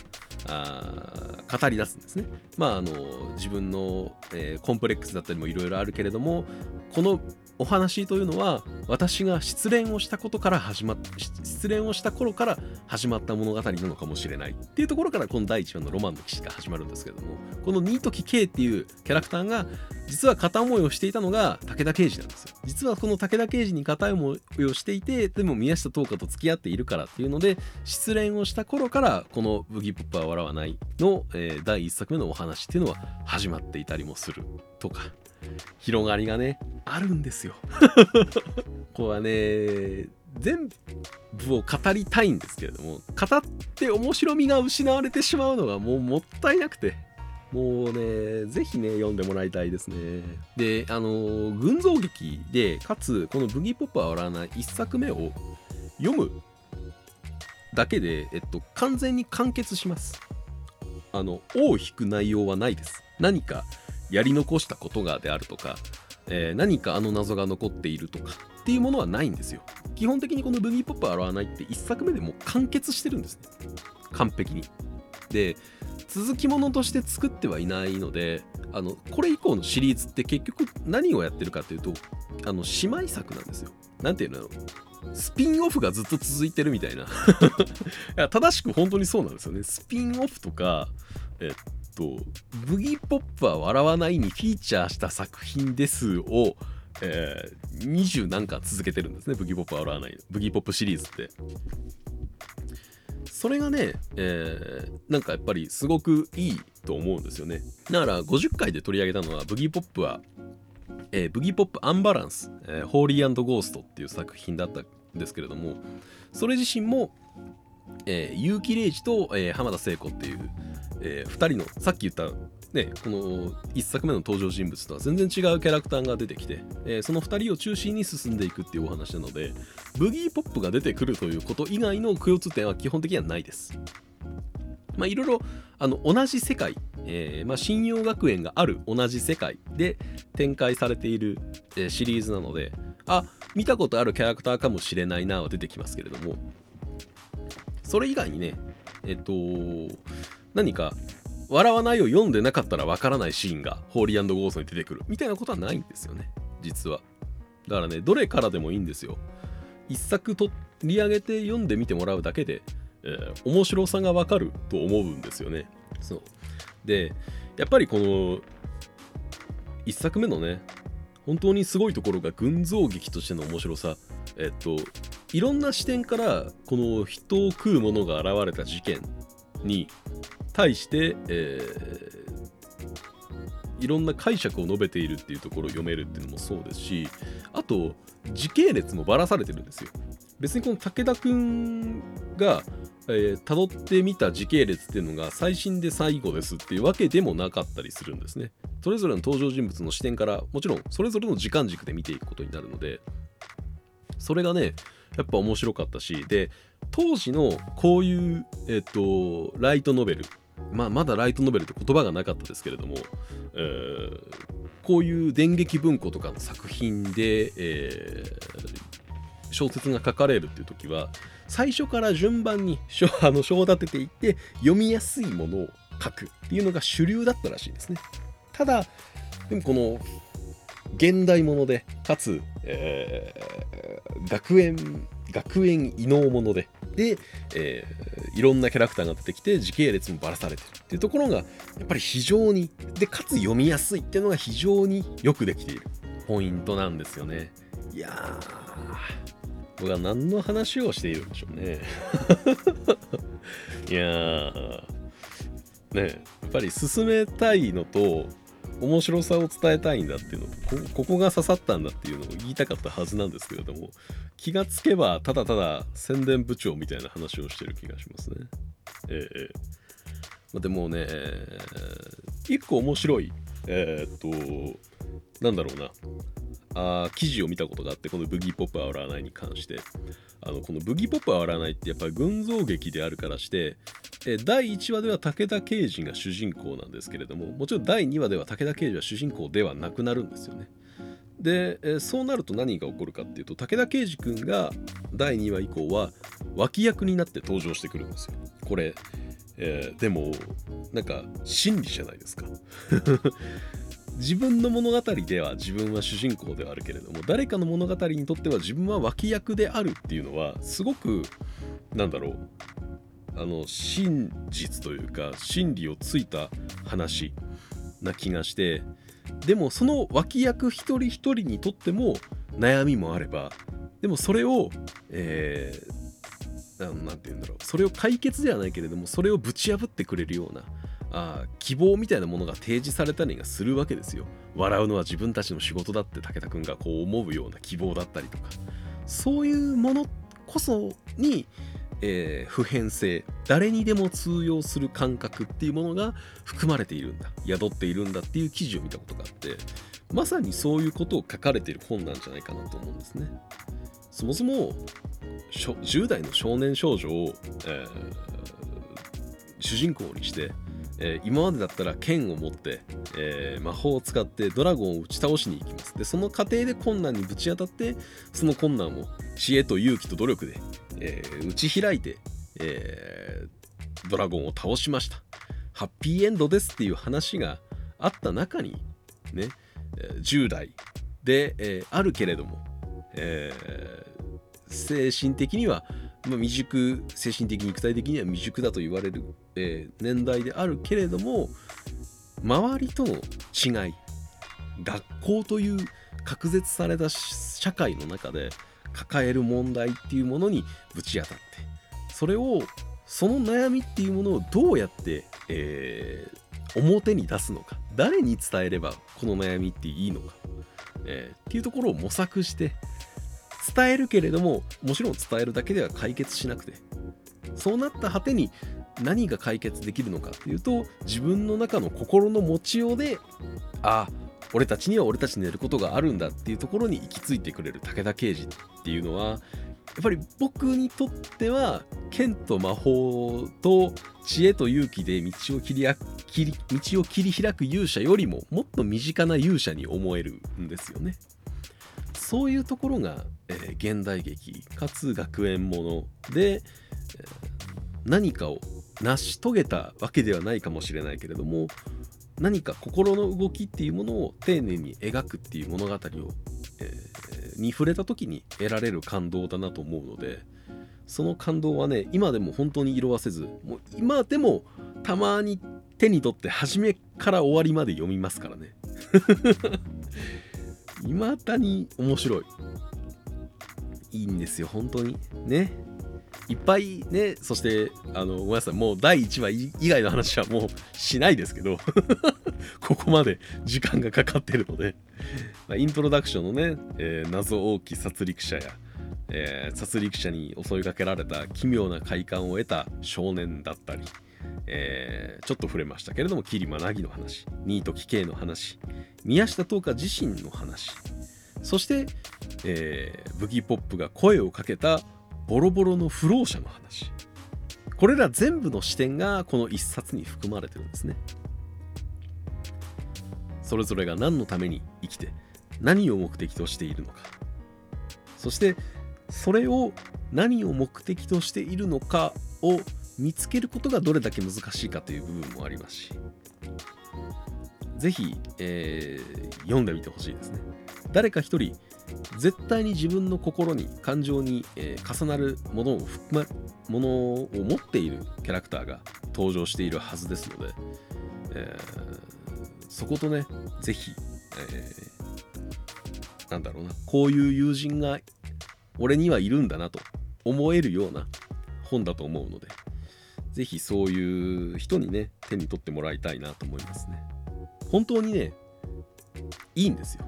あ語り出すんですね。まああの自分の、えー、コンプレックスだったりもいろいろあるけれどもこのお話というのは私が失恋をしたことから始まっ失恋をした頃から始まった物語なのかもしれないっていうところからこの第1話のロマンの騎士が始まるんですけどもこの新時 K っていうキャラクターが実は片思いをしていたのが武田刑事なんですよ。実はこの武田刑事に片思いをしていてでも宮下東花と付き合っているからっていうので失恋をした頃からこの「ブギーポップは笑わないの」えー、第1作目のお話っていうのは始まっていたりもするとか。広がりがね。あるんですよ。これはね全部を語りたいんですけれども語って面白みが失われてしまうのがもうもったいなくて。もうねぜひね読んでもらいたいですね。であの群像劇でかつこの「ブギーポップは笑わない」1作目を読むだけで、えっと、完全に完結します。あの尾を引く内容はないです。何かやり残したことがであるとか、えー、何かあの謎が残っているとかっていうものはないんですよ。基本的にこのブギーポップ洗わないって1作目でもう完結してるんですね。完璧に。で続きものとして作ってはいないのであのこれ以降のシリーズって結局何をやってるかっていうとあの姉妹作なんですよ。何ていうの？スピンオフがずっと続いてるみたいな。いや正しく本当にそうなんですよね。スピンオフとかえっと「ブギーポップは笑わない」にフィーチャーした作品ですを、えー、20何巻続けてるんですねブギーポップは笑わないブギーポップシリーズって。それがね、えー、なんかやっぱりすごくいいと思うんですよね。だから50回で取り上げたのはブギーポップは、えー、ブギーポップアンバランス、えー、ホーリーゴーストっていう作品だったんですけれどもそれ自身も、えー、結城玲二と、えー、浜田聖子っていうえー、2人のさっき言ったね、この1作目の登場人物とは全然違うキャラクターが出てきて、えー、その2人を中心に進んでいくっていうお話なのでブギーポップが出てくるということ以外の共通点は基本的にはないです。まあいろいろあの同じ世界、えー、まあ、信用学園がある同じ世界で展開されている、えー、シリーズなのであ見たことあるキャラクターかもしれないなは出てきますけれどもそれ以外にねえっと何か笑わないを読んでなかったらわからないシーンがホーリーゴーストに出てくる。みたいなことはないんですよね。実は。だからねどれからでもいいんですよ。一作取り上げて読んでみてもらうだけで、えー、面白さがわかると思うんですよね。そう。でやっぱりこの一作目のね本当にすごいところが群像劇としての面白さ。えっといろんな視点からこの人を食うものが現れた事件に対して、えー、いろんな解釈を述べているっていうところを読めるっていうのもそうですしあと時系列もばらされてるんですよ別にこの武田くんがえー、辿ってみた時系列っていうのが最新で最後ですっていうわけでもなかったりするんですね。それぞれの登場人物の視点からもちろんそれぞれの時間軸で見ていくことになるのでそれがねやっぱ面白かったしで当時のこういう、えっと、ライトノベルまあ、まだライトノベルって言葉がなかったですけれども、えー、こういう電撃文庫とかの作品で、えー、小説が書かれるっていう時は最初から順番に章 あの章立てていって読みやすいものを書くっていうのが主流だったらしいですね。ただでもこの現代ものでかつ、えー、学園学園異能ものでで、えー、いろんなキャラクターが出てきて時系列もばらされてるっていうところがやっぱり非常にでかつ読みやすいっていうのが非常によくできているポイントなんですよね。いやー僕は何の話をしているんでしょうね。いやーねやっぱり進めたいのと面白さを伝えたいんだっていうのこここが刺さったんだっていうのを言いたかったはずなんですけれども気がつけばただただ宣伝部長みたいな話をしてる気がしますね。ええま、でもね、一個面白い、えー、っと、なんだろうな、あ記事を見たことがあってこのブギーポップは笑わないに関して。あのこのブギーポップは笑わないってやっぱり群像劇であるからしてえ第1話では武田刑事が主人公なんですけれどももちろん第2話では武田刑事は主人公ではなくなるんですよね。で、えそうなると何が起こるかっていうと武田刑事君が第2話以降は脇役になって登場してくるんですよ。これえー、でもなんか真理じゃないですか。自分の物語では自分は主人公ではあるけれども誰かの物語にとっては自分は脇役であるっていうのはすごくなんだろうあの真実というか真理をついた話な気がしてでもその脇役一人一人にとっても悩みもあればでもそれを、えー、なんて言うんだろうそれを解決ではないけれどもそれをぶち破ってくれるようなあ希望みたいなものが提示されたりがするわけですよ。笑うのは自分たちの仕事だって武田君がこう思うような希望だったりとかそういうものこそに、えー、普遍性誰にでも通用する感覚っていうものが含まれているんだ宿っているんだっていう記事を見たことがあってまさにそういうことを書かれている本なんじゃないかなと思うんですね。そもそも10代の少年少女を、えー、主人公にしてえー、今までだったら剣を持って、えー、魔法を使ってドラゴンを打ち倒しに行きます。でその過程で困難にぶち当たってその困難を知恵と勇気と努力で、えー、打ち開いて、えドラゴンを倒しました。ハッピーエンドですっていう話があった中にね10代で、えあるけれども、え精神的にはまあ、未熟精神的肉体的には未熟だと言われる、えー、年代であるけれども周りとの違い学校という隔絶された社会の中で抱える問題っていうものにぶち当たってそれをその悩みっていうものをどうやって、えー、表に出すのか誰に伝えればこの悩みっていいのか、えー、っていうところを模索して伝えるけれどももちろん伝えるだけでは解決しなくてそうなった果てに何が解決できるのかっていうと自分の中の心の持ちようであ俺たちには俺たちのやることがあるんだっていうところに行き着いてくれる武田刑事っていうのはやっぱり僕にとっては剣と魔法と知恵と勇気で道を切り切り道を切り開く勇者よりももっと身近な勇者に思えるんですよね。そういうところが、えー、現代劇かつ学園もので、えー、何かを成し遂げたわけではないかもしれないけれども何か心の動きっていうものを丁寧に描くっていう物語を、えー、に触れた時に得られる感動だなと思うのでその感動はね今でも本当に色あせずもう今でもたまに手に取って初めから終わりまで読みますからね 未だに面白い。いいんですよ、本当に。ね。いっぱいね、そして、あの、ごめんなさい、もう第1話以外の話はもうしないですけど ここまで時間がかかってるのでイントロダクションのね、えー、謎多き殺戮者や、えー、殺戮者に襲いかけられた奇妙な快感を得た少年だったり、えー、ちょっと触れましたけれども、桐間凪の話、ニート奇形の話、宮下東花自身の話、そして、えー、ブギーポップが声をかけたボロボロの不老者の話。これら全部の視点がこの一冊に含まれてるんですね。それぞれが何のために生きて何を目的としているのか。そしてそれを何を目的としているのかを見つけることがどれだけ難しいかという部分もありますし是非、えー、読んでみてほしいですね誰か一人絶対に自分の心に感情に、えー、重なるものを含まものを持っているキャラクターが登場しているはずですので、えー、そことね是非、えー、なんだろうなこういう友人が俺にはいるんだなと思えるような本だと思うのでぜひそういう人にね、手に取ってもらいたいなと思いますね。本当にね、いいんですよ。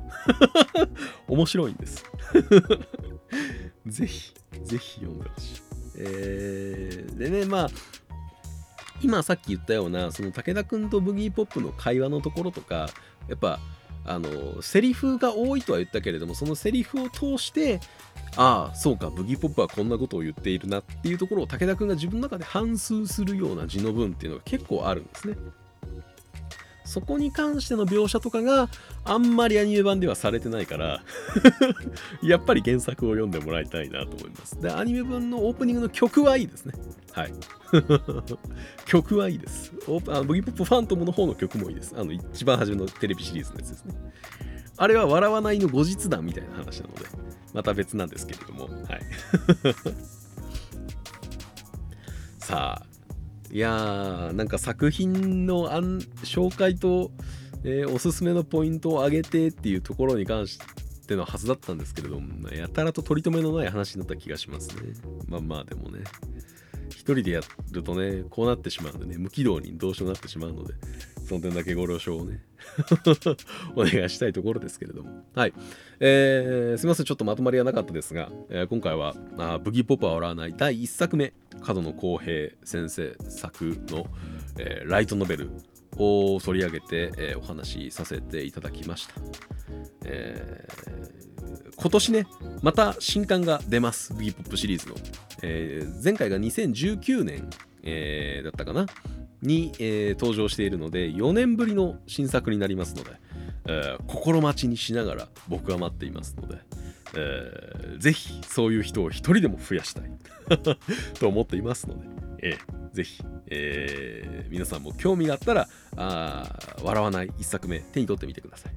面白いんです。ぜひ、ぜひ読んでほしい。えー、でね、まあ、今さっき言ったような、その武田くんとブギーポップの会話のところとか、やっぱ、あのセリフが多いとは言ったけれどもそのセリフを通してああそうかブギーポップはこんなことを言っているなっていうところを武田君が自分の中で反芻するような字の文っていうのが結構あるんですねそこに関しての描写とかがあんまりアニメ版ではされてないからやっぱり原作を読んでもらいたいなと思います。でアニメ版のオープニングの曲はいいですね。はい。曲はいいです。オーあブギポップファントムの方の曲もいいです。あの一番初めのテレビシリーズのやつですね。あれは笑わないの後日談みたいな話なのでまた別なんですけれども。はい。さあいやーなんか作品の紹介と、えー、おすすめのポイントを上げてっていうところに関してのはずだったんですけれどもやたらと取り留めのない話になった気がしますね。まあまあでもね。一人でやるとねこうなってしまうんでね無軌道にどうしようになってしまうのでその点だけご了承をね お願いしたいところですけれども。はい。えー、すいません、ちょっとまとまりはなかったですが、えー、今回はあブギーポップは笑わない第1作目、角野浩平先生作の、えー、ライトノベルを取り上げて、えー、お話しさせていただきました。えー、今年ね、また新刊が出ます、ブギーポップシリーズの。えー、前回が2019年、えー、だったかな？に、えー、登場しているので4年ぶりの新作になりますので、えー、心待ちにしながら僕は待っていますので、えー、ぜひそういう人を一人でも増やしたい と思っていますので、えー、ぜひ、えー、皆さんも興味があったらあ笑わない1作目手に取ってみてください。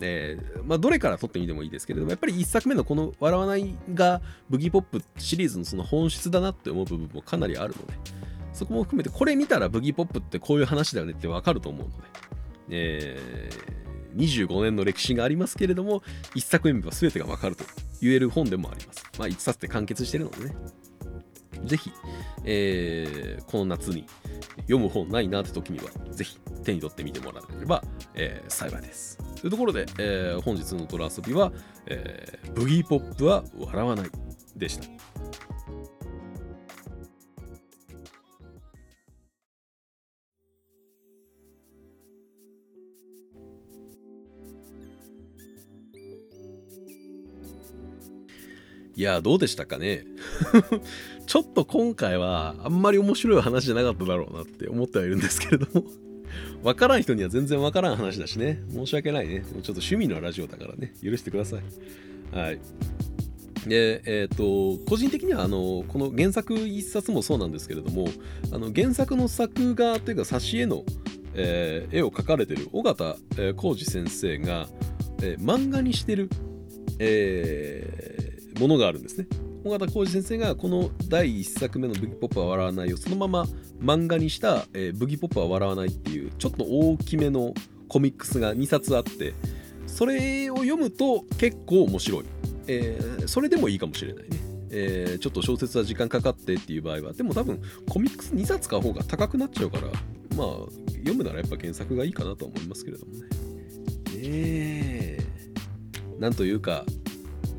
えーまあ、どれから撮ってみてもいいですけれどもやっぱり1作目のこの「笑わない」がブギーポップシリーズのその本質だなって思う部分もかなりあるので、そこも含めて、これ見たらブギーポップってこういう話だよねってわかると思うので、えー、25年の歴史がありますけれども、1作目は全てがわかると言える本でもあります。まあ、1冊で完結してるのでね。ぜひ、えー、この夏に読む本ないなって時には、ぜひ手に取ってみてもらえれば、えー、幸いです。というところで、えー、本日のドラ遊びは、えー、ブギーポップは笑わないでした。いや、どうでしたかね？ちょっと今回はあんまり面白い話じゃなかっただろうなって思ってはいるんですけれどもわからん人には全然わからん話だしね。申し訳ないね。ちょっと趣味のラジオだからね。許してください。はい。で、えっ、ー、と、個人的には、あの、この原作一冊もそうなんですけれども、あの、原作の作画というか、挿絵の、えー、絵を描かれてる尾形浩二先生が、えー、漫画にしてる、え、ものがあるんですね。尾形浩二先生がこの第1作目の「ブギポップは笑わない」をそのまま漫画にした「えー、ブギポップは笑わない」っていうちょっと大きめのコミックスが2冊あってそれを読むと結構面白い、えー、それでもいいかもしれないね、えー、ちょっと小説は時間かかってっていう場合はでも多分コミックス2冊買う方が高くなっちゃうからまあ読むならやっぱ原作がいいかなと思いますけれどもね。え。ー、なんというか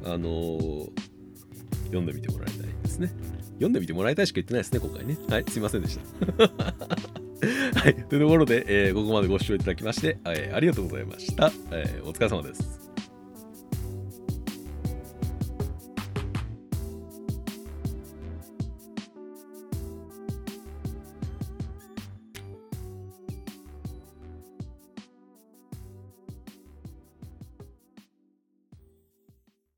あのー、読んでみてもらいたいですね。読んでみてもらいたいしか言ってないですね、今回ね。はい、すいませんでした。はい、というところで、えー、ここまでご視聴いただきまして、えー、ありがとうございました。え、お疲れ様です。